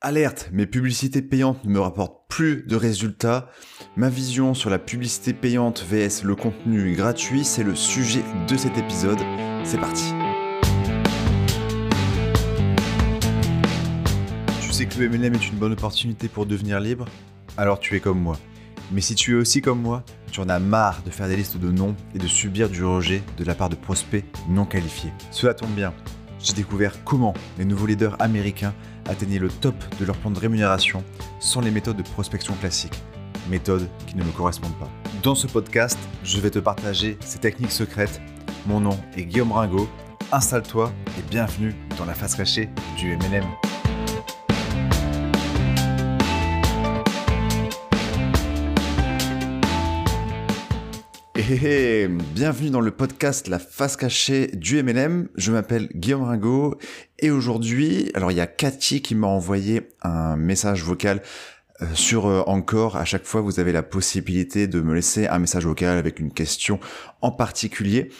Alerte, mes publicités payantes ne me rapportent plus de résultats. Ma vision sur la publicité payante vs le contenu gratuit, c'est le sujet de cet épisode. C'est parti. Tu sais que le MLM est une bonne opportunité pour devenir libre? Alors tu es comme moi. Mais si tu es aussi comme moi, tu en as marre de faire des listes de noms et de subir du rejet de la part de prospects non qualifiés. Cela tombe bien. J'ai découvert comment les nouveaux leaders américains atteignaient le top de leur plan de rémunération sans les méthodes de prospection classiques, méthodes qui ne me correspondent pas. Dans ce podcast, je vais te partager ces techniques secrètes. Mon nom est Guillaume Ringot. Installe-toi et bienvenue dans la face cachée du MLM. Hey, bienvenue dans le podcast La face cachée du MLM. Je m'appelle Guillaume Ringot et aujourd'hui, alors il y a Cathy qui m'a envoyé un message vocal euh, sur euh, Encore. À chaque fois, vous avez la possibilité de me laisser un message vocal avec une question en particulier.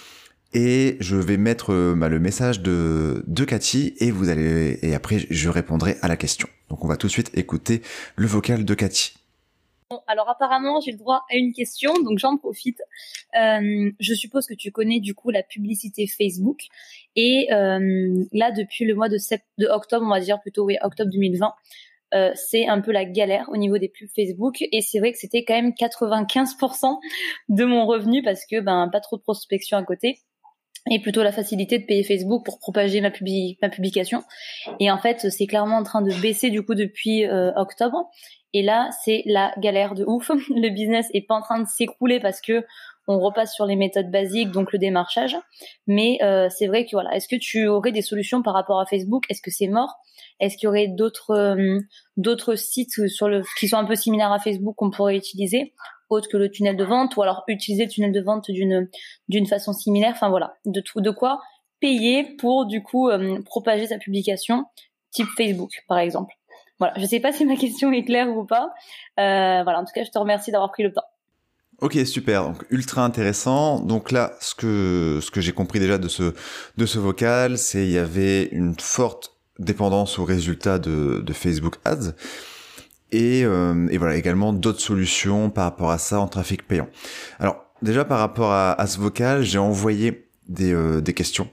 Et je vais mettre euh, bah, le message de, de Cathy et vous allez et après je répondrai à la question. Donc on va tout de suite écouter le vocal de Cathy. Bon, alors apparemment j'ai le droit à une question, donc j'en profite. Euh, je suppose que tu connais du coup la publicité Facebook et euh, là depuis le mois de, sept, de octobre, on va dire plutôt oui octobre 2020, euh, c'est un peu la galère au niveau des pubs Facebook et c'est vrai que c'était quand même 95% de mon revenu parce que ben pas trop de prospection à côté et plutôt la facilité de payer Facebook pour propager ma, ma publication. Et en fait, c'est clairement en train de baisser du coup depuis euh, octobre. Et là, c'est la galère de ouf. Le business est pas en train de s'écrouler parce que on repasse sur les méthodes basiques, donc le démarchage. Mais euh, c'est vrai que voilà, est-ce que tu aurais des solutions par rapport à Facebook? Est-ce que c'est mort? Est-ce qu'il y aurait d'autres euh, d'autres sites sur le qui sont un peu similaires à Facebook qu'on pourrait utiliser autre que le tunnel de vente ou alors utiliser le tunnel de vente d'une d'une façon similaire? Enfin voilà. De tout de quoi payer pour du coup euh, propager sa publication type Facebook par exemple? Voilà je sais pas si ma question est claire ou pas euh, voilà en tout cas je te remercie d'avoir pris le temps Ok, super. Donc ultra intéressant. Donc là, ce que ce que j'ai compris déjà de ce de ce vocal, c'est il y avait une forte dépendance aux résultats de, de Facebook Ads et, euh, et voilà également d'autres solutions par rapport à ça en trafic payant. Alors déjà par rapport à, à ce vocal, j'ai envoyé des, euh, des questions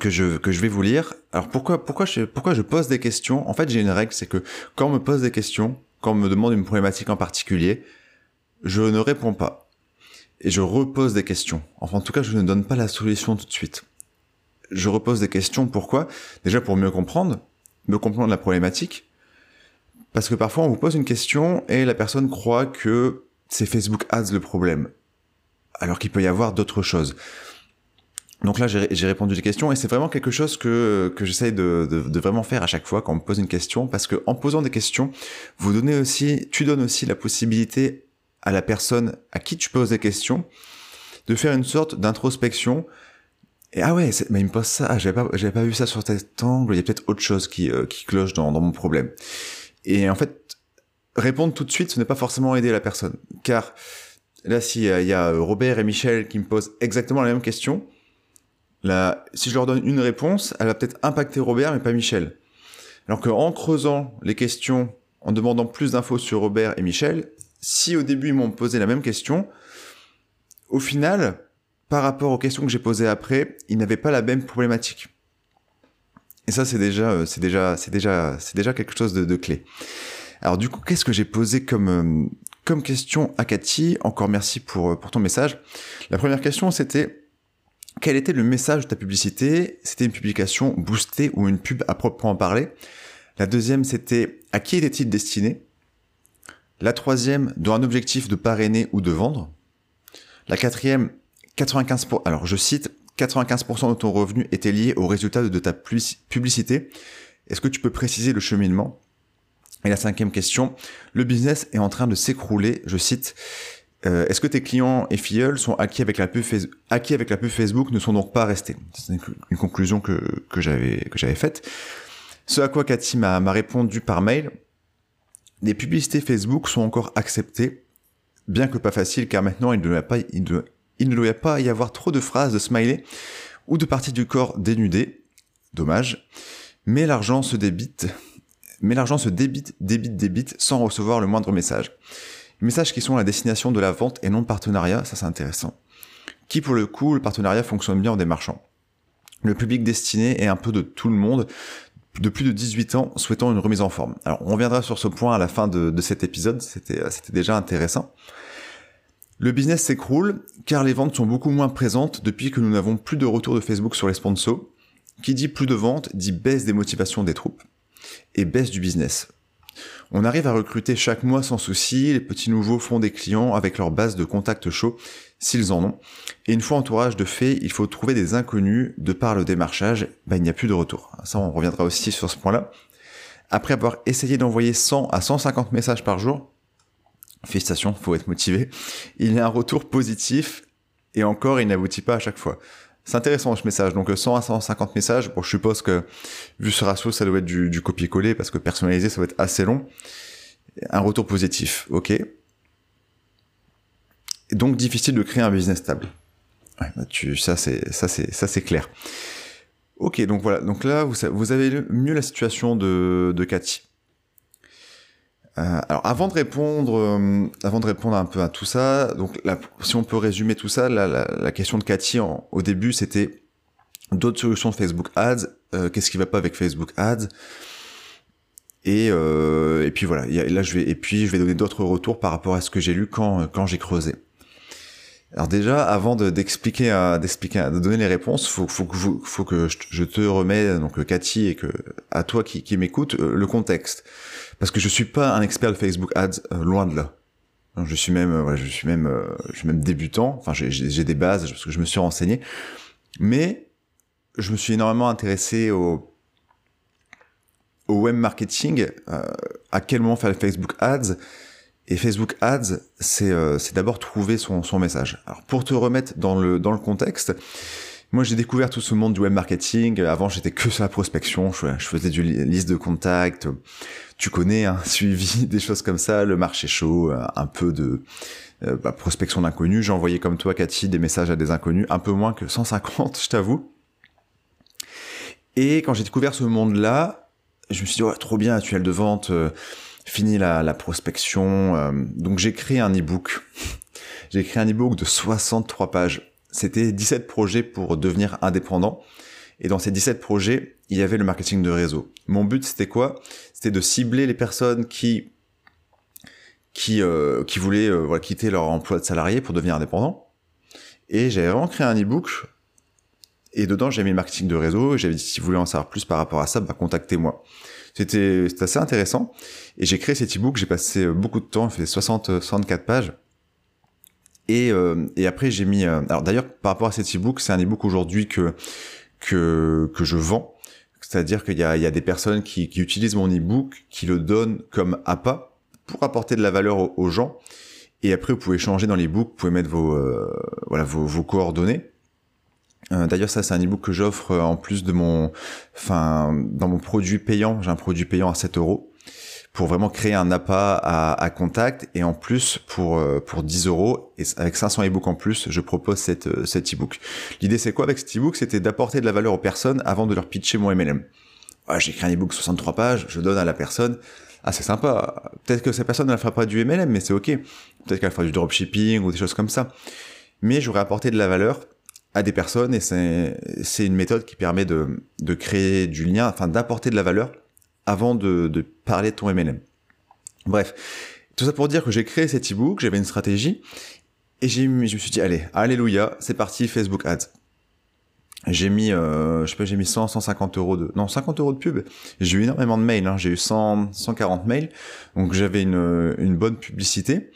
que je que je vais vous lire. Alors pourquoi pourquoi je pourquoi je pose des questions? En fait, j'ai une règle, c'est que quand on me pose des questions, quand on me demande une problématique en particulier, je ne réponds pas et je repose des questions. Enfin, en tout cas, je ne donne pas la solution tout de suite. Je repose des questions. Pourquoi? Déjà pour mieux comprendre, mieux comprendre la problématique, parce que parfois on vous pose une question et la personne croit que c'est Facebook Ads le problème, alors qu'il peut y avoir d'autres choses. Donc là, j'ai répondu des questions et c'est vraiment quelque chose que, que j'essaye de, de, de, vraiment faire à chaque fois quand on me pose une question, parce que en posant des questions, vous donnez aussi, tu donnes aussi la possibilité à la personne à qui tu poses des questions de faire une sorte d'introspection. Et ah ouais, mais il me pose ça, ah, j'avais pas, j'avais pas vu ça sur cet angle, il y a peut-être autre chose qui, euh, qui cloche dans, dans mon problème. Et en fait, répondre tout de suite, ce n'est pas forcément aider la personne. Car là, s'il y a Robert et Michel qui me posent exactement la même question, si je leur donne une réponse, elle va peut-être impacter Robert, mais pas Michel. Alors qu'en creusant les questions, en demandant plus d'infos sur Robert et Michel, si au début ils m'ont posé la même question, au final, par rapport aux questions que j'ai posées après, ils n'avaient pas la même problématique. Et ça, c'est déjà, euh, c'est déjà, c'est déjà, c'est déjà quelque chose de, de clé. Alors du coup, qu'est-ce que j'ai posé comme euh, comme question à Cathy Encore merci pour euh, pour ton message. La première question, c'était quel était le message de ta publicité? C'était une publication boostée ou une pub à proprement parler? La deuxième, c'était à qui était-il destiné? La troisième, dans un objectif de parrainer ou de vendre? La quatrième, 95 pour... Alors je cite 95% de ton revenu était lié au résultat de ta publicité. Est-ce que tu peux préciser le cheminement? Et la cinquième question, le business est en train de s'écrouler, je cite, euh, est-ce que tes clients et filleuls sont acquis avec, la pub Facebook, ne sont donc pas restés? C'est une, conclusion que, j'avais faite. Ce à quoi Cathy m'a répondu par mail, les publicités Facebook sont encore acceptées, bien que pas facile, car maintenant il ne doit pas, pas y avoir trop de phrases de smiley ou de parties du corps dénudées. Dommage. Mais l'argent se mais l'argent se débite, débite, débite sans recevoir le moindre message. Messages qui sont la destination de la vente et non le partenariat, ça c'est intéressant. Qui pour le coup, le partenariat fonctionne bien en démarchant. Le public destiné est un peu de tout le monde, de plus de 18 ans souhaitant une remise en forme. Alors on reviendra sur ce point à la fin de, de cet épisode, c'était déjà intéressant. Le business s'écroule car les ventes sont beaucoup moins présentes depuis que nous n'avons plus de retour de Facebook sur les sponsors. Qui dit plus de ventes dit baisse des motivations des troupes et baisse du business. On arrive à recruter chaque mois sans souci, les petits nouveaux font des clients avec leur base de contacts chauds s'ils en ont. Et une fois entourage de fait, il faut trouver des inconnus de par le démarchage, ben, il n'y a plus de retour. Ça, on reviendra aussi sur ce point-là. Après avoir essayé d'envoyer 100 à 150 messages par jour, félicitations, faut être motivé, il y a un retour positif et encore, il n'aboutit pas à chaque fois. C'est intéressant ce message. Donc 100 à 150 messages. Bon, je suppose que vu ce ratio, ça doit être du, du copier-coller parce que personnalisé, ça va être assez long. Un retour positif, ok. Donc difficile de créer un business stable. Ouais, bah, tu, ça c'est ça c'est ça c'est clair. Ok, donc voilà. Donc là, vous, vous avez mieux la situation de, de Cathy. Euh, alors avant de répondre, euh, avant de répondre un peu à tout ça, donc si on peut résumer tout ça, la, la, la question de Cathy au début c'était d'autres solutions de Facebook Ads, euh, qu'est-ce qui va pas avec Facebook Ads? Et, et puis voilà, là je vais et puis je vais donner d'autres retours par rapport à ce que j'ai lu quand quand j'ai creusé. Alors déjà, avant d'expliquer, d'expliquer, de donner les réponses, faut, faut que, faut que je te remets donc Cathy et que à toi qui, qui m'écoute le contexte parce que je suis pas un expert de Facebook Ads, euh, loin de là. Je suis même, euh, je suis même, euh, je suis même débutant. Enfin, j'ai des bases parce que je me suis renseigné, mais je me suis énormément intéressé au, au web marketing, à quel moment faire les Facebook Ads. Et Facebook Ads, c'est c'est d'abord trouver son, son message. Alors pour te remettre dans le dans le contexte, moi, j'ai découvert tout ce monde du web marketing. Avant, j'étais que sur la prospection. Je, faisais du liste de contacts. Tu connais, hein, suivi des choses comme ça, le marché chaud, euh, un peu de euh, bah, prospection d'inconnus. J'ai envoyé comme toi, Cathy, des messages à des inconnus, un peu moins que 150, je t'avoue. Et quand j'ai découvert ce monde-là, je me suis dit, ouais, trop bien, tuel de vente, euh, fini la, la prospection. donc j'ai créé un e-book. j'ai créé un e-book de 63 pages c'était 17 projets pour devenir indépendant. Et dans ces 17 projets, il y avait le marketing de réseau. Mon but, c'était quoi? C'était de cibler les personnes qui qui, euh, qui voulaient euh, quitter leur emploi de salarié pour devenir indépendant. Et j'avais vraiment créé un e-book. Et dedans, j'ai mis le marketing de réseau. J'avais dit, si vous voulez en savoir plus par rapport à ça, bah, contactez-moi. C'était assez intéressant. Et j'ai créé cet e-book. J'ai passé beaucoup de temps. Il fait 60, 64 pages. Et, euh, et après, j'ai mis. Euh, alors d'ailleurs, par rapport à cet e-book, c'est un e-book aujourd'hui que que que je vends. C'est-à-dire qu'il y y a des personnes qui, utilisent mon e-book, qui le donnent comme appât pour apporter de la valeur aux, gens. Et après, vous pouvez changer dans l'e-book, vous pouvez mettre vos euh, voilà vos coordonnées. D'ailleurs, ça, c'est un e-book que j'offre en plus de mon, enfin, dans mon produit payant. J'ai un produit payant à 7 euros pour vraiment créer un appât à, contact et en plus pour euh, pour 10 euros. Et avec 500 e-books en plus je propose cette euh, cet e-book. L'idée c'est quoi avec cet e-book? C'était d'apporter de la valeur aux personnes avant de leur pitcher mon MLM ah, j'ai écrit un e-book 63 pages je donne à la personne. Ah c'est sympa. Peut-être que cette personne ne fera pas du MLM mais c'est ok. Peut-être qu'elle fera du dropshipping ou des choses comme ça. Mais j'aurais apporté de la valeur à des personnes et c'est une méthode qui permet de de créer du lien enfin d'apporter de la valeur avant de, de parler de ton MLM. Bref, tout ça pour dire que j'ai créé cet e-book, j'avais une stratégie, et j'ai, je me suis dit, allez, alléluia, c'est parti, Facebook Ads. J'ai mis, euh, je sais pas, j'ai mis 100, 150 euros de, non, 50 euros de pub. J'ai eu énormément de mails, hein. j'ai eu 100, 140 mails, donc j'avais une, une bonne publicité,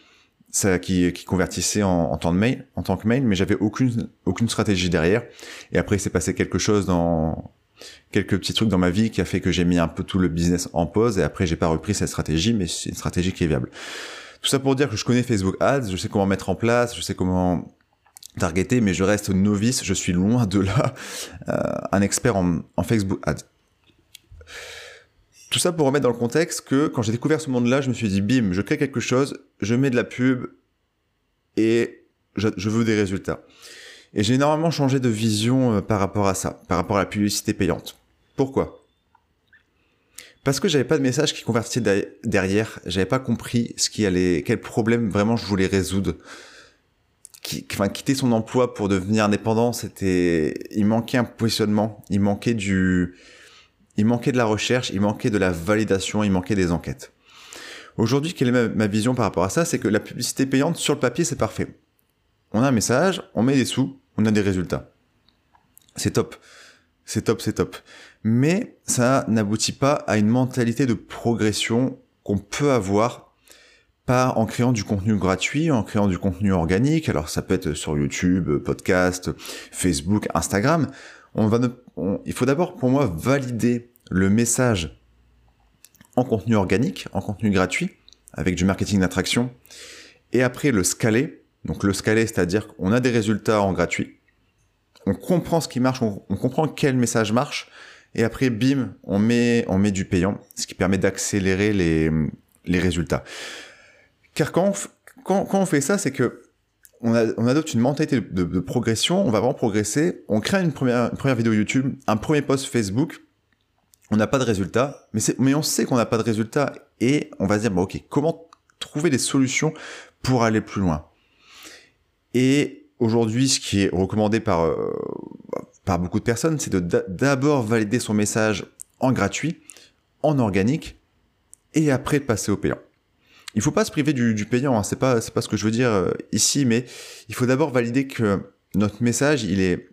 ça qui, qui convertissait en, en temps de mail, en tant que mail, mais j'avais aucune, aucune stratégie derrière. Et après, il s'est passé quelque chose dans, quelques petits trucs dans ma vie qui a fait que j'ai mis un peu tout le business en pause et après j'ai pas repris cette stratégie mais c'est une stratégie qui est viable. Tout ça pour dire que je connais Facebook Ads, je sais comment mettre en place, je sais comment targeter mais je reste novice, je suis loin de là euh, un expert en, en Facebook Ads. Tout ça pour remettre dans le contexte que quand j'ai découvert ce monde-là, je me suis dit bim, je crée quelque chose, je mets de la pub et je, veux des résultats. Et j'ai énormément changé de vision euh, par rapport à ça, par rapport à la publicité payante. Pourquoi? Parce que j'avais pas de message qui convertissait derrière, j'avais pas compris ce qui allait, quel problème vraiment je voulais résoudre. Enfin, quitter son emploi pour devenir indépendant, c'était, il manquait un positionnement, il manquait du, il manquait de la recherche, il manquait de la validation, il manquait des enquêtes. Aujourd'hui, quelle est ma, vision par rapport à ça? C'est que la publicité payante sur le papier, c'est parfait. On a un message, on met des sous, on a des résultats. C'est top. C'est top, c'est top. Mais ça n'aboutit pas à une mentalité de progression qu'on peut avoir par en créant du contenu gratuit, en créant du contenu organique. Alors ça peut être sur YouTube, podcast, Facebook, Instagram. Il faut d'abord pour moi valider le message en contenu organique, en contenu gratuit, avec du marketing d'attraction, et après le scaler. Donc le scaler, c'est-à-dire qu'on a des résultats en gratuit, on comprend ce qui marche, on, comprend quel message marche, et après, bim, on met, du payant, ce qui permet d'accélérer les, les résultats. Car quand on, quand, fait ça, c'est que on, adopte une mentalité de, de, progression, on va vraiment progresser, on crée une première, une première vidéo YouTube, un premier post Facebook, on n'a pas de résultat, mais, mais on sait qu'on n'a pas de résultat et on va se dire, bon, ok, comment trouver des solutions pour aller plus loin? Et aujourd'hui, ce qui est recommandé par, euh, par beaucoup de personnes, c'est de d'abord valider son message en gratuit, en organique, et après de passer au payant. Il faut pas se priver du, du payant, hein, c'est pas c'est pas ce que je veux dire euh, ici, mais il faut d'abord valider que notre message il est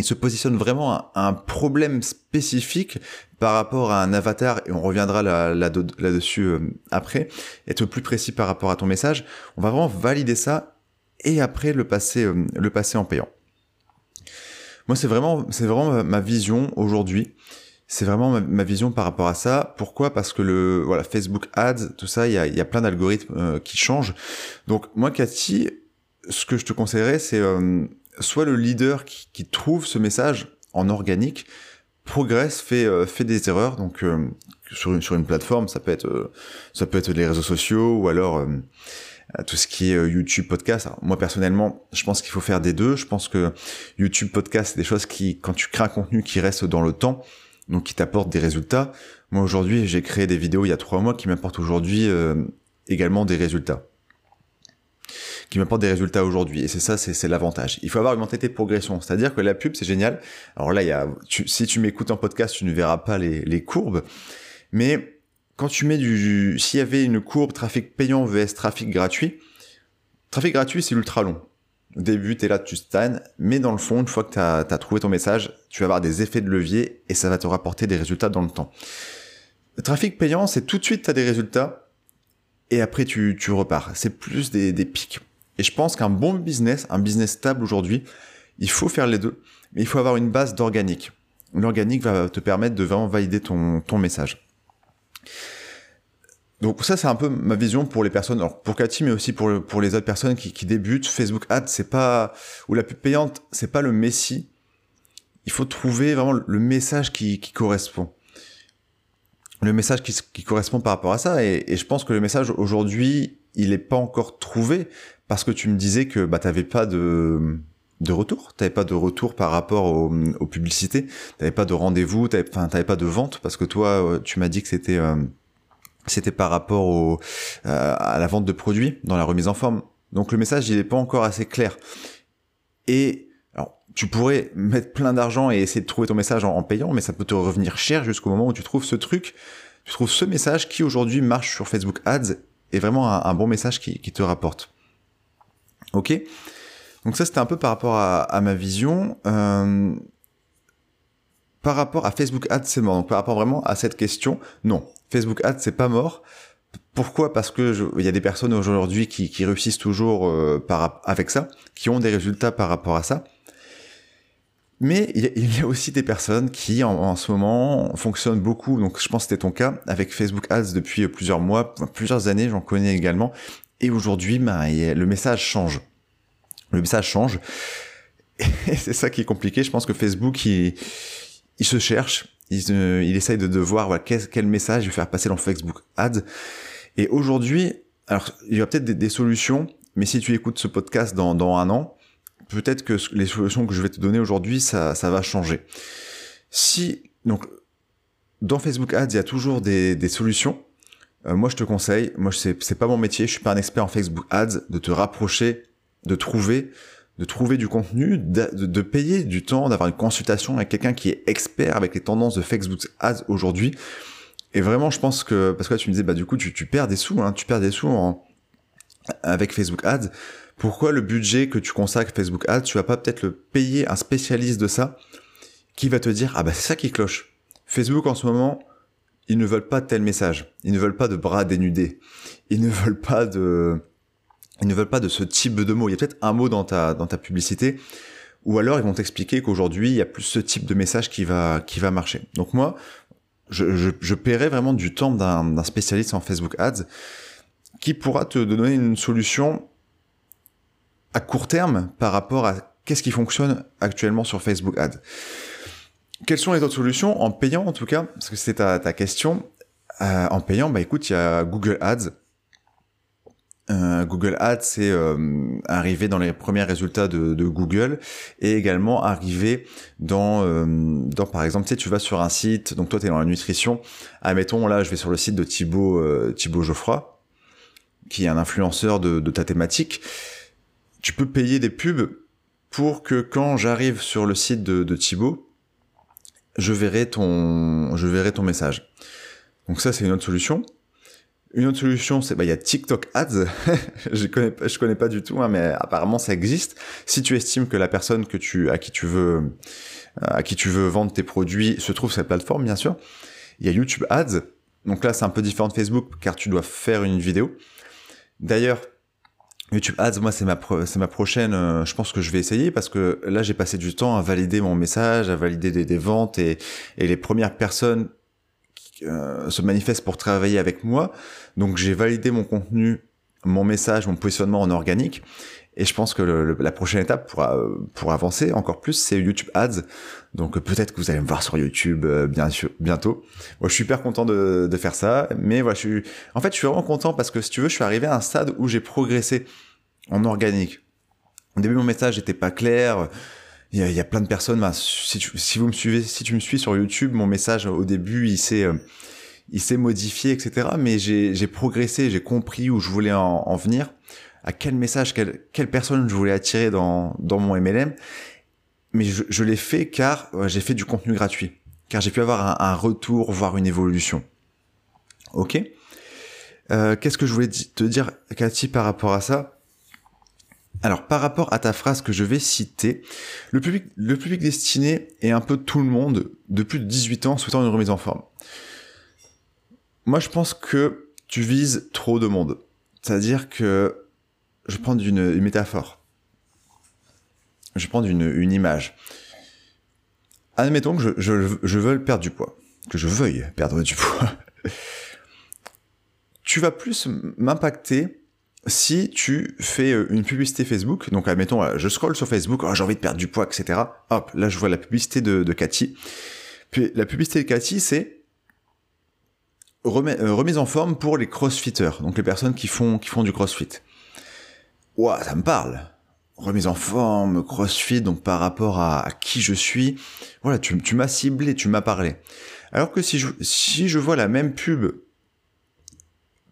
il se positionne vraiment à, un problème spécifique par rapport à un avatar, et on reviendra là-dessus là, euh, après, être plus précis par rapport à ton message. On va vraiment valider ça et après le passer, euh, le passer en payant. Moi, c'est vraiment, c'est vraiment ma vision aujourd'hui. C'est vraiment ma, vision par rapport à ça. Pourquoi? Parce que le voilà Facebook Ads, tout ça, il y a, y a plein d'algorithmes euh, qui changent. Donc moi, Cathy, ce que je te conseillerais, c'est soit le leader qui, qui, trouve ce message en organique progresse, fait, euh, fait des erreurs. Donc euh, sur, une, sur une plateforme, ça peut être euh, ça peut être les réseaux sociaux ou alors tout ce qui est YouTube podcast. moi personnellement, je pense qu'il faut faire des deux. Je pense que YouTube podcast, c'est des choses qui, quand tu crées un contenu qui reste dans le temps, donc qui t'apporte des résultats. Moi aujourd'hui, j'ai créé des vidéos il y a trois mois qui m'apportent aujourd'hui également des résultats qui m'apporte des résultats aujourd'hui. Et c'est ça, c'est l'avantage. Il faut avoir une mentalité de progression. C'est-à-dire que la pub, c'est génial. Alors là, il y a, si tu m'écoutes en podcast, tu ne verras pas les, les courbes. Mais quand tu mets du, s'il y avait une courbe trafic payant vs trafic gratuit, trafic gratuit, c'est ultra long. Au début, tu es là, tu stagnes, mais dans le fond, une fois que tu as, trouvé ton message, tu vas avoir des effets de levier et ça va te rapporter des résultats dans le temps. Le trafic payant, c'est tout de suite, tu as des résultats et après, tu, tu repars. C'est plus des, des pics. Et je pense qu'un bon business, un business stable aujourd'hui, il faut faire les deux, mais il faut avoir une base d'organique. L'organique va te permettre de vraiment valider ton, ton message. Donc ça c'est un peu ma vision pour les personnes, pour Cathy mais aussi pour, pour les autres personnes qui, débutent. Facebook Ads c'est pas ou la pub payante c'est pas le messie. Il faut trouver vraiment le message qui correspond. Le message qui, qui, correspond par rapport à ça et, je pense que le message aujourd'hui il n'est pas encore trouvé parce que tu me disais que bah t'avais pas de de retour, t'avais pas de retour par rapport aux, aux publicités, t'avais pas de rendez-vous, enfin t'avais pas de vente parce que toi euh, tu m'as dit que c'était euh, c'était par rapport au euh, à la vente de produits dans la remise en forme. Donc le message il est pas encore assez clair. Et tu pourrais mettre plein d'argent et essayer de trouver ton message en, payant, mais ça peut te revenir cher jusqu'au moment où tu trouves ce truc, tu trouves ce message qui aujourd'hui marche sur Facebook Ads et vraiment un, bon message qui, te rapporte. Ok? Donc ça, c'était un peu par rapport à, ma vision. Euh, par rapport à Facebook Ads, c'est mort. Donc par rapport vraiment à cette question, non. Facebook Ads, c'est pas mort. Pourquoi? Parce que il y a des personnes aujourd'hui qui, qui, réussissent toujours euh, par, avec ça, qui ont des résultats par rapport à ça. Mais il y, a, aussi des personnes qui, en, en, ce moment, fonctionnent beaucoup. Donc, je pense que c'était ton cas avec Facebook Ads depuis plusieurs mois, plusieurs années. J'en connais également et aujourd'hui, ben, le message change. Le message change. Et c'est ça qui est compliqué. Je pense que Facebook, il, il se cherche. Il, il essaye de, de voir voilà, quel, quel, message il veut faire passer dans Facebook Ads. Et aujourd'hui, alors il y a peut-être des, solutions, mais si tu écoutes ce podcast dans, dans un an, peut-être que les solutions que je vais te donner aujourd'hui, ça, ça va changer. Si donc dans Facebook Ads, il y a toujours des, des solutions. Euh, moi, je te conseille, moi, c'est, pas mon métier, je suis pas un expert en Facebook Ads, de te rapprocher, de trouver, de trouver du contenu, de, de payer du temps, d'avoir une consultation avec quelqu'un qui est expert avec les tendances de Facebook Ads aujourd'hui. Et vraiment, je pense que, parce que là, tu me disais, bah, du coup, tu, tu perds des sous, hein, tu perds des sous en, avec Facebook Ads. Pourquoi le budget que tu consacres Facebook Ads, tu vas pas peut-être le payer un spécialiste de ça qui va te dire, ah bah, c'est ça qui cloche. Facebook, en ce moment, ils ne veulent pas tel message. Ils ne veulent pas de bras dénudés. Ils ne veulent pas de, ils ne veulent pas de ce type de mots. Il y a peut-être un mot dans ta, dans ta publicité. Ou alors, ils vont t'expliquer qu'aujourd'hui, il y a plus ce type de message qui va, qui va marcher. Donc moi, je, je, je paierai vraiment du temps d'un spécialiste en Facebook Ads qui pourra te donner une solution à court terme par rapport à qu'est-ce qui fonctionne actuellement sur Facebook Ads. Quelles sont les autres solutions en payant en tout cas? Parce que c'est ta, ta, question. Euh, en payant, bah écoute, il y a Google Ads. Euh, Google Ads, c'est euh, arrivé dans les premiers résultats de, Google et également arrivé dans, euh, dans par exemple, tu sais, tu vas sur un site, donc toi tu es dans la nutrition, admettons là je vais sur le site de Thibaut, euh, Thibaut Geoffroy, qui est un influenceur de, de ta thématique, tu peux payer des pubs pour que quand j'arrive sur le site de, de Thibaut, je verrai ton, je verrai ton message. Donc ça, c'est une autre solution. Une autre solution, c'est bah il y a TikTok Ads. je connais je connais pas du tout, hein, mais apparemment ça existe. Si tu estimes que la personne que tu à qui tu veux à qui tu veux vendre tes produits se trouve sur cette plateforme, bien sûr. Il y a YouTube Ads. Donc là, c'est un peu différent de Facebook car tu dois faire une vidéo. D'ailleurs, YouTube Ads, moi, c'est ma, ma prochaine, euh, je pense que je vais essayer parce que là, j'ai passé du temps à valider mon message, à valider des, des ventes et, et, les premières personnes qui, euh, se manifestent pour travailler avec moi. Donc, j'ai validé mon contenu, mon message, mon positionnement en organique. Et je pense que le, la prochaine étape pour, pour avancer encore plus, c'est YouTube Ads. Donc peut-être que vous allez me voir sur YouTube euh, bien sûr, bientôt. Moi, je suis super content de, de, faire ça. Mais voilà, je suis... En fait, je suis vraiment content parce que si tu veux, je suis arrivé à un stade où j'ai progressé en organique. Au début, mon message n'était pas clair. Il y, a, plein de personnes. Ben, si, tu, si, vous me suivez, si tu me suis sur YouTube, mon message au début, il s'est, euh, il s'est modifié, etc. Mais j'ai progressé, j'ai compris où je voulais en, en venir à quel message, quelle, quelle personne je voulais attirer dans, dans mon MLM. Mais je, je l'ai fait car j'ai fait du contenu gratuit, car j'ai pu avoir un, un, retour, voire une évolution. Ok? Euh, Qu'est-ce que je voulais te dire, Cathy, par rapport à ça? Alors, par rapport à ta phrase que je vais citer, le public, destiné est un peu tout le monde de plus de 18 ans souhaitant une remise en forme. Moi, je pense que tu vises trop de monde. C'est-à-dire que je prends une, une métaphore. Je prends une, une image. Admettons que je, je, je veuille perdre du poids. Que je veuille perdre du poids. tu vas plus m'impacter si tu fais une publicité Facebook, donc admettons, je scroll sur Facebook, oh, j'ai envie de perdre du poids, etc. Hop, là je vois la publicité de, Cathy. Puis la publicité de Cathy, c'est remise en forme pour les crossfitters, donc les personnes qui font, qui font du crossfit. Ouah, ça me parle. Remise en forme, crossfit, donc par rapport à, qui je suis. Voilà, tu, tu m'as ciblé, tu m'as parlé. Alors que si je, si je vois la même pub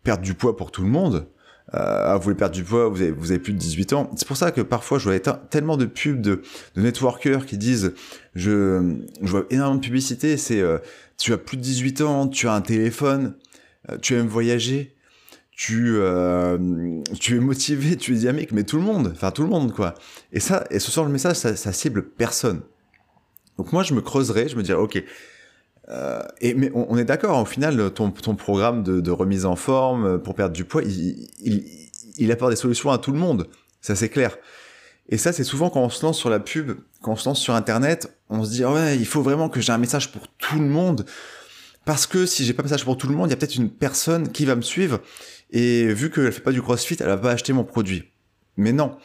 perdre du poids pour tout le monde, euh, vous voulez perdre du poids, vous avez, vous avez plus de 18 ans. C'est pour ça que parfois je vois tellement de pubs de, de networkers qui disent je, je vois énormément de publicité, c'est euh, tu as plus de 18 ans, tu as un téléphone, euh, tu aimes voyager, tu euh, tu es motivé, tu es dynamique, mais tout le monde, enfin tout le monde quoi. Et ça, et ce soir le message, ça, ça cible personne. Donc moi je me creuserais, je me dirais ok. Euh, et mais on, est d'accord, au final, ton, ton programme de, de, remise en forme pour perdre du poids, il, il, il apporte des solutions à tout le monde, ça c'est clair. Et ça, c'est souvent quand on se lance sur la pub, quand on se lance sur Internet, on se dit ouais, il faut vraiment que j'ai un message pour tout le monde, parce que si j'ai pas un message pour tout le monde, il y a peut-être une personne qui va me suivre et vu qu'elle fait pas du CrossFit, elle va pas acheter mon produit. Mais non,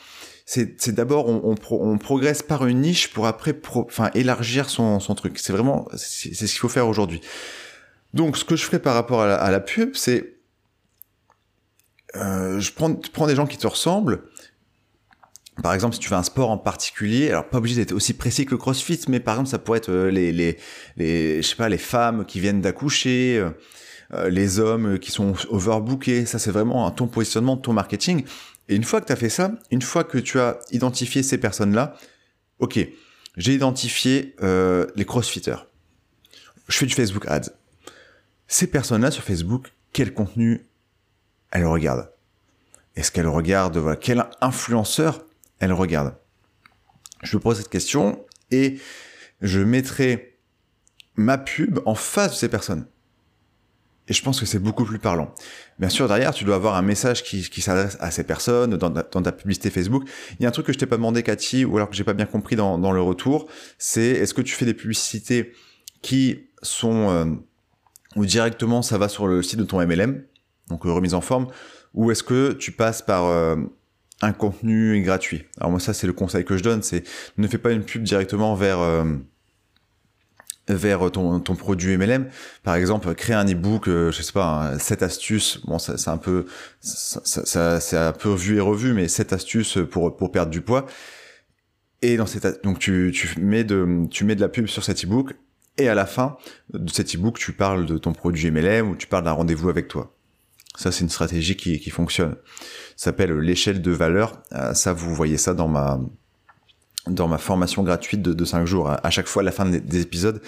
c'est d'abord on, on, on, progresse par une niche pour après enfin élargir son, son truc. C'est vraiment c'est ce qu'il faut faire aujourd'hui. Donc ce que je ferai par rapport à la, à la pub, c'est euh, je prends, prends des gens qui te ressemblent, par exemple, si tu fais un sport en particulier, alors pas obligé d'être aussi précis que le CrossFit, mais par exemple, ça pourrait être euh, les, les, les je sais pas, les femmes qui viennent d'accoucher, euh, euh, les hommes qui sont overbookés. Ça, c'est vraiment ton positionnement, ton marketing. Et une fois que tu as fait ça, une fois que tu as identifié ces personnes-là, ok, j'ai identifié euh, les crossfitters. Je fais du Facebook Ads. Ces personnes-là sur Facebook, quel contenu elles regardent? Est-ce qu'elles regardent, voilà, quel influenceur elles regardent? Je me pose cette question et je mettrai ma pub en face de ces personnes. Et je pense que c'est beaucoup plus parlant. Bien sûr, derrière, tu dois avoir un message qui, s'adresse à ces personnes dans, ta publicité Facebook. Il y a un truc que je t'ai pas demandé, Cathy, ou alors que j'ai pas bien compris dans, le retour, c'est est-ce que tu fais des publicités qui sont euh, ou directement ça va sur le site de ton MLM, donc euh, remise en forme, ou est-ce que tu passes par euh, un contenu gratuit? Alors moi, ça c'est le conseil que je donne, c'est ne fais pas une pub directement vers vers ton, ton produit MLM. Par exemple, créer un ebook, euh, je sais pas, 7 astuces. Bon, c'est un peu, ça, ça, c'est un peu vu et revu, mais 7 astuces pour pour perdre du poids. Et dans cette, donc tu, tu mets de, tu mets de la pub sur cet ebook. Et à la fin de cet ebook, tu parles de ton produit MLM ou tu parles d'un rendez-vous avec toi. Ça, c'est une stratégie qui, qui fonctionne. Ça s'appelle l'échelle de valeur. Euh, ça, vous voyez ça dans ma, dans ma formation gratuite de, de 5 jours. À chaque fois, à la fin des, épisodes,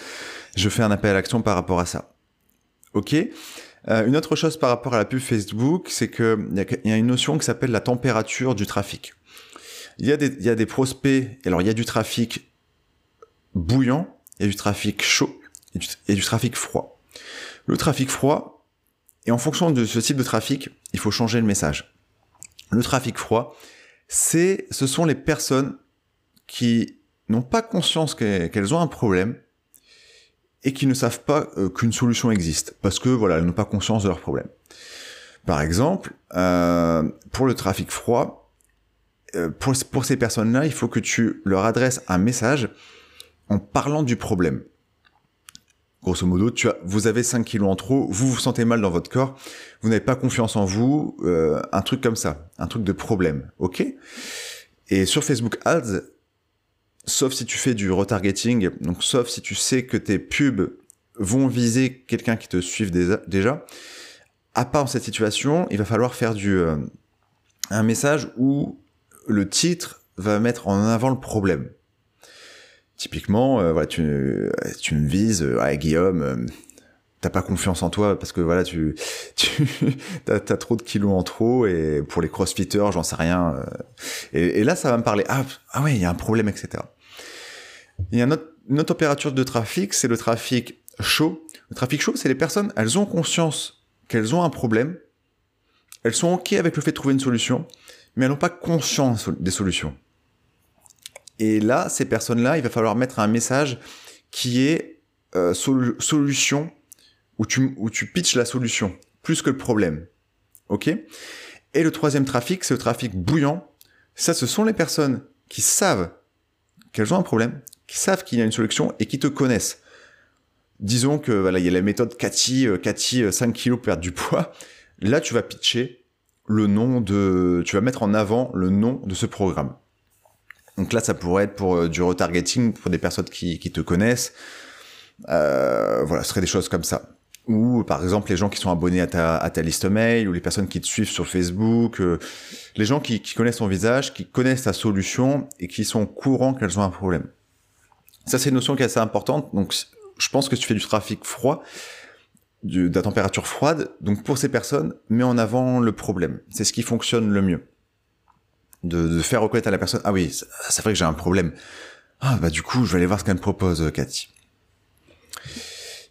je fais un appel à l'action par rapport à ça. Ok? Euh, Une autre chose par rapport à la pub Facebook, c'est qu'il y, y, a une notion qui s'appelle la température du trafic. Il y, a des, y a des prospects, alors il y a du trafic bouillant, il y a du trafic chaud et du, et du trafic froid. Le trafic froid, et en fonction de ce type de trafic, il faut changer le message. Le trafic froid, c'est, ce sont les personnes qui n'ont pas conscience qu'elles ont un problème et qui ne savent pas euh, qu'une solution existe parce que voilà, elles n'ont pas conscience de leur problème. Par exemple, euh, pour le trafic froid, euh, pour, ces personnes-là, il faut que tu leur adresses un message en parlant du problème. Grosso modo, tu as, vous avez 5 kilos en trop, vous vous sentez mal dans votre corps, vous n'avez pas confiance en vous, euh, un truc comme ça, un truc de problème, ok? Et sur Facebook Ads, sauf si tu fais du retargeting, donc sauf si tu sais que tes pubs vont viser quelqu'un qui te suive déjà. À part cette situation, il va falloir faire du euh, un message où le titre va mettre en avant le problème. Typiquement, euh, tu, tu me vises, euh, Guillaume, euh, t'as pas confiance en toi parce que voilà, tu, tu t'as, as trop de kilos en trop et pour les crossfitters, j'en sais rien. Et, et, là, ça va me parler. Ah, ah ouais, il y a un problème, etc. Il y a une autre, température de trafic, c'est le trafic chaud. Le trafic chaud, c'est les personnes, elles ont conscience qu'elles ont un problème, elles sont OK avec le fait de trouver une solution, mais elles n'ont pas conscience des solutions. Et là, ces personnes-là, il va falloir mettre un message qui est euh, solution, où tu, où tu pitches la solution, plus que le problème. OK? Et le troisième trafic, c'est le trafic bouillant. Ça, ce sont les personnes qui savent qu'elles ont un problème, qui savent qu'il y a une solution et qui te connaissent. Disons que voilà, il y a la méthode Cathy, euh, Cathy 5 euh, kilos perdre du poids. Là, tu vas pitcher le nom de, tu vas mettre en avant le nom de ce programme. Donc là, ça pourrait être pour euh, du retargeting pour des personnes qui, qui te connaissent. Euh, voilà, ce serait des choses comme ça. Ou par exemple les gens qui sont abonnés à ta, à ta liste mail, ou les personnes qui te suivent sur Facebook, les gens qui, qui connaissent ton visage, qui connaissent ta solution et qui sont courants qu'elles ont un problème. Ça, c'est une notion qui est assez importante. Donc, je pense que tu fais du trafic froid, de la température froide. Donc, pour ces personnes, mets en avant le problème. C'est ce qui fonctionne le mieux. De, de faire reconnaître à la personne, ah oui, c'est vrai que j'ai un problème. Ah, bah, du coup, je vais aller voir ce qu'elle me propose, Cathy.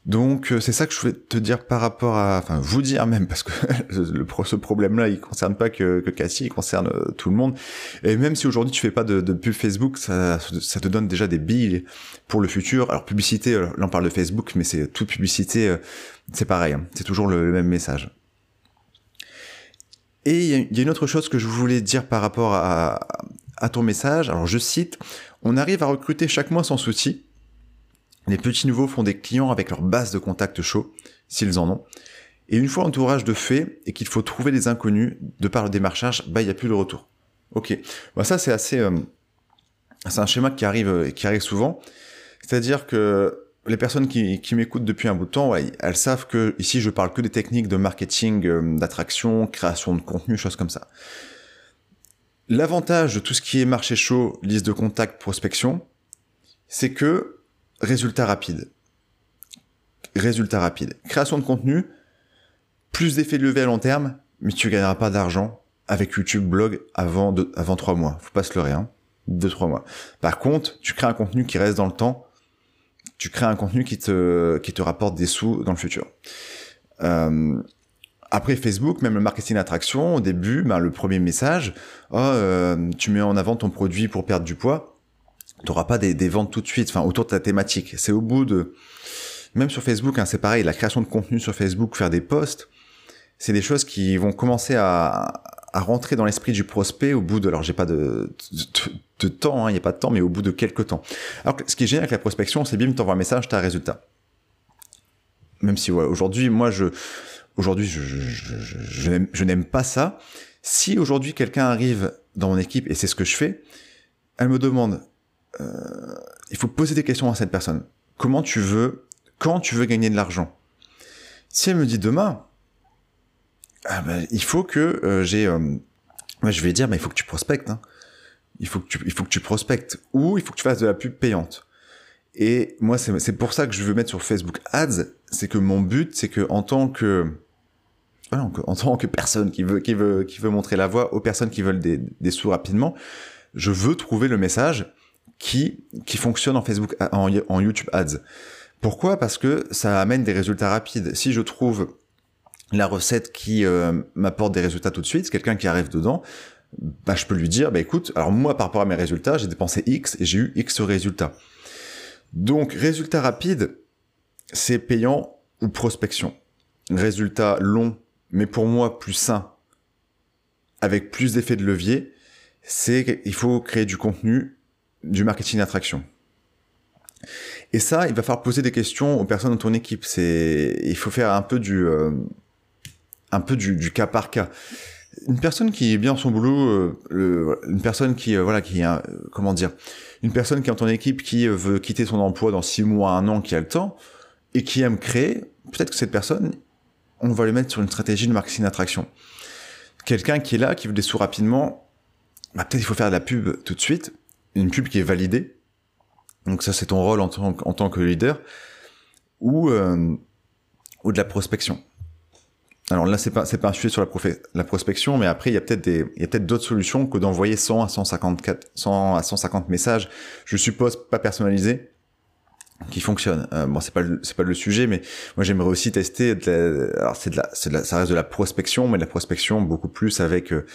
Donc euh, c'est ça que je voulais te dire par rapport à, enfin vous dire même parce que le, ce problème-là il concerne pas que, que Cassie, il concerne euh, tout le monde. Et même si aujourd'hui tu fais pas de, de, pub Facebook, ça, ça te donne déjà des billes pour le futur. Alors publicité, euh, là on parle de Facebook, mais c'est toute publicité, c'est pareil, hein. c'est toujours le, même message. Et il y, a une autre chose que je voulais dire par rapport à, à ton message. Alors je cite, on arrive à recruter chaque mois sans souci les petits nouveaux font des clients avec leur base de contact chaud, s'ils en ont. Et une fois l'entourage de fait et qu'il faut trouver des inconnus de par le démarchage, bah il n'y a plus de retour. Ok. Bah ça c'est assez, euh, c'est un schéma qui arrive, euh, qui arrive souvent. C'est-à-dire que les personnes qui, m'écoutent depuis un bout de temps, elles savent que ici je parle que des techniques de marketing, euh, d'attraction, création de contenu, choses comme ça. L'avantage de tout ce qui est marché chaud, liste de contacts, prospection, c'est que résultat rapide. Résultat rapide. Création de contenu, plus d'effets de levée à long terme, mais tu gagneras pas d'argent avec YouTube blog avant deux, avant trois mois. Faut pas se leurrer, hein. Deux, trois mois. Par contre, tu crées un contenu qui reste dans le temps. Tu crées un contenu qui te, rapporte des sous dans le futur. Euh, après Facebook, même le marketing d'attraction, au début, ben, le premier message, oh, euh, tu mets en avant ton produit pour perdre du poids, tu n'auras pas des, ventes tout de suite, enfin autour de ta thématique. C'est au bout de, même sur Facebook, hein, c'est pareil, la création de contenu sur Facebook, faire des posts, c'est des choses qui vont commencer à, à rentrer dans l'esprit du prospect au bout de, alors j'ai pas de, de, temps, hein, il n'y a pas de temps, mais au bout de quelques temps. Alors ce qui est génial avec la prospection, c'est bim, t'envoies un message, t'as un résultat. Même si ouais, aujourd'hui, moi je Aujourd'hui, je, je, n'aime pas ça. Si aujourd'hui quelqu'un arrive dans mon équipe, et c'est ce que je fais, elle me demande, il faut poser des questions à cette personne. Comment tu veux, quand tu veux gagner de l'argent? Si elle me dit demain, ah ben, il faut que euh, j'ai... Euh, je vais dire, mais il faut que tu prospectes. Hein. Il, faut que tu, il faut que tu prospectes. Ou il faut que tu fasses de la pub payante. Et moi, c'est pour ça que je veux mettre sur Facebook Ads, c'est que mon but, c'est que en tant que en tant que personne qui veut, qui veut, qui veut montrer la voie aux personnes qui veulent des, des sous rapidement, je veux trouver le message qui, qui fonctionne en Facebook, en, en YouTube Ads. Pourquoi? Parce que ça amène des résultats rapides. Si je trouve la recette qui euh, m'apporte des résultats tout de suite, quelqu'un qui arrive dedans, bah, je peux lui dire, bah, écoute, alors moi, par rapport à mes résultats, j'ai dépensé X et j'ai eu X résultats. Donc, résultat rapide, c'est payant ou prospection. Résultat long, mais pour moi plus sain, avec plus d'effets de levier, c'est qu'il faut créer du contenu, du marketing d'attraction. Et ça, il va falloir poser des questions aux personnes dans ton équipe. C'est, il faut faire un peu du, euh, un peu du, cas par cas. Une personne qui est bien son boulot, euh, une personne qui, euh, voilà, qui, comment dire, une personne qui est dans ton équipe qui veut quitter son emploi dans six mois, un an, qui a le temps et qui aime créer, peut-être que cette personne, on va le mettre sur une stratégie de marketing d'attraction. Quelqu'un qui est là, qui veut des sous rapidement, bah, peut-être il faut faire de la pub tout de suite, une pub qui est validée. Donc ça, c'est ton rôle en tant, que leader, ou, euh, ou de la prospection. Alors là, c'est pas c'est pas un sujet sur la, la prospection, mais après il y a peut-être des il y a peut-être d'autres solutions que d'envoyer 100 à 154 100 à 150 messages. Je suppose pas personnalisés, qui fonctionne. Euh, bon, c'est pas c'est pas le sujet, mais moi j'aimerais aussi tester. De la, alors c'est de la, c'est de la, ça reste de la prospection, mais de la prospection beaucoup plus avec euh,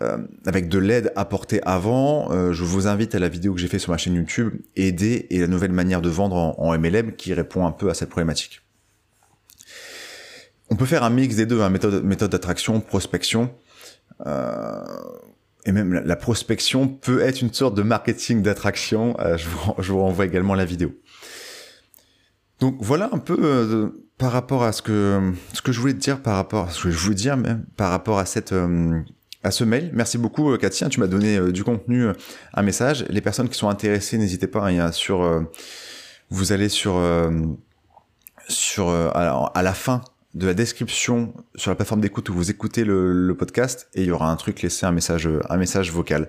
euh avec de l'aide apportée avant. Euh, je vous invite à la vidéo que j'ai fait sur ma chaîne YouTube, aider et la nouvelle manière de vendre en, en, MLM, qui répond un peu à cette problématique. On peut faire un mix des deux, hein, méthode méthode d'attraction, prospection. Euh, et même la, la, prospection peut être une sorte de marketing d'attraction. je, vous, je vous renvoie également la vidéo. Donc voilà un peu euh, par rapport à ce que ce que je voulais te dire par rapport à ce que je voulais dire même par rapport à cette euh, à ce mail. Merci beaucoup euh, Katia, tu m'as donné euh, du contenu, un message. Les personnes qui sont intéressées, n'hésitez pas. Hein, sur vous allez sur sur à la fin de la description sur la plateforme d'écoute où vous écoutez le, podcast et il y aura un truc laissé un message un message vocal.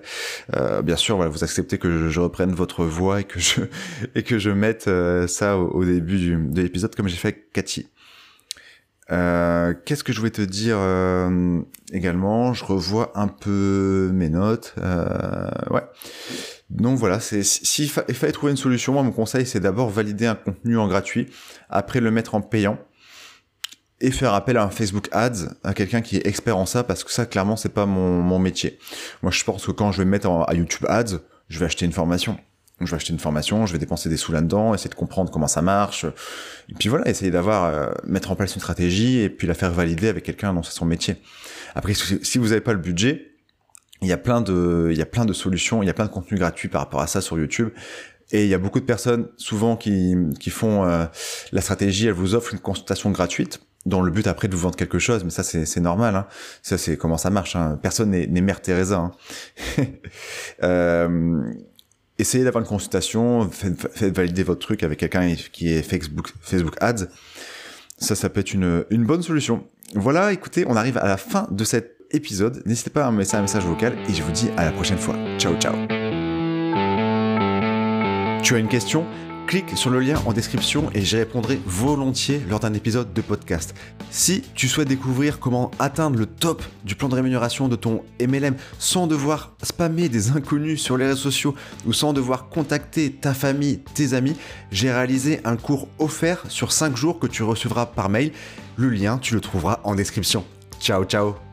Euh, bien sûr, voilà, vous acceptez que je, reprenne votre voix et que je et que je mette euh, ça au, au, début du, de l'épisode comme j'ai fait avec Cathy. Euh, Qu'est-ce que je voulais te dire euh, également? Je revois un peu mes notes. Euh, ouais. Donc voilà, c'est s'il fa fallait trouver une solution, moi mon conseil c'est d'abord valider un contenu en gratuit, après le mettre en payant et faire appel à un Facebook Ads, à quelqu'un qui est expert en ça, parce que ça, clairement, c'est pas mon, mon métier. Moi, je pense que quand je vais me mettre en, à YouTube Ads, je vais acheter une formation. Je vais acheter une formation, je vais dépenser des sous là-dedans, essayer de comprendre comment ça marche. Et puis voilà, essayer d'avoir, euh, mettre en place une stratégie et puis la faire valider avec quelqu'un dont c'est son métier. Après, si vous n'avez pas le budget, il y a plein de, il y a plein de solutions, il y a plein de contenus gratuits par rapport à ça sur YouTube. Et il y a beaucoup de personnes, souvent, qui, qui font euh, la stratégie, elles vous offrent une consultation gratuite dans le but après de vous vendre quelque chose, mais ça c'est normal, hein. ça c'est comment ça marche, hein. personne n'est Mère Teresa. Hein. euh, essayez d'avoir une consultation, faites, valider votre truc avec quelqu'un qui est Facebook, Facebook Ads, ça ça peut être une, une bonne solution. Voilà, écoutez, on arrive à la fin de cet épisode, n'hésitez pas à me laisser un message vocal et je vous dis à la prochaine fois. Ciao ciao Tu as une question? Clique sur le lien en description et j'y répondrai volontiers lors d'un épisode de podcast. Si tu souhaites découvrir comment atteindre le top du plan de rémunération de ton MLM sans devoir spammer des inconnus sur les réseaux sociaux ou sans devoir contacter ta famille, tes amis, j'ai réalisé un cours offert sur 5 jours que tu recevras par mail. Le lien, tu le trouveras en description. Ciao ciao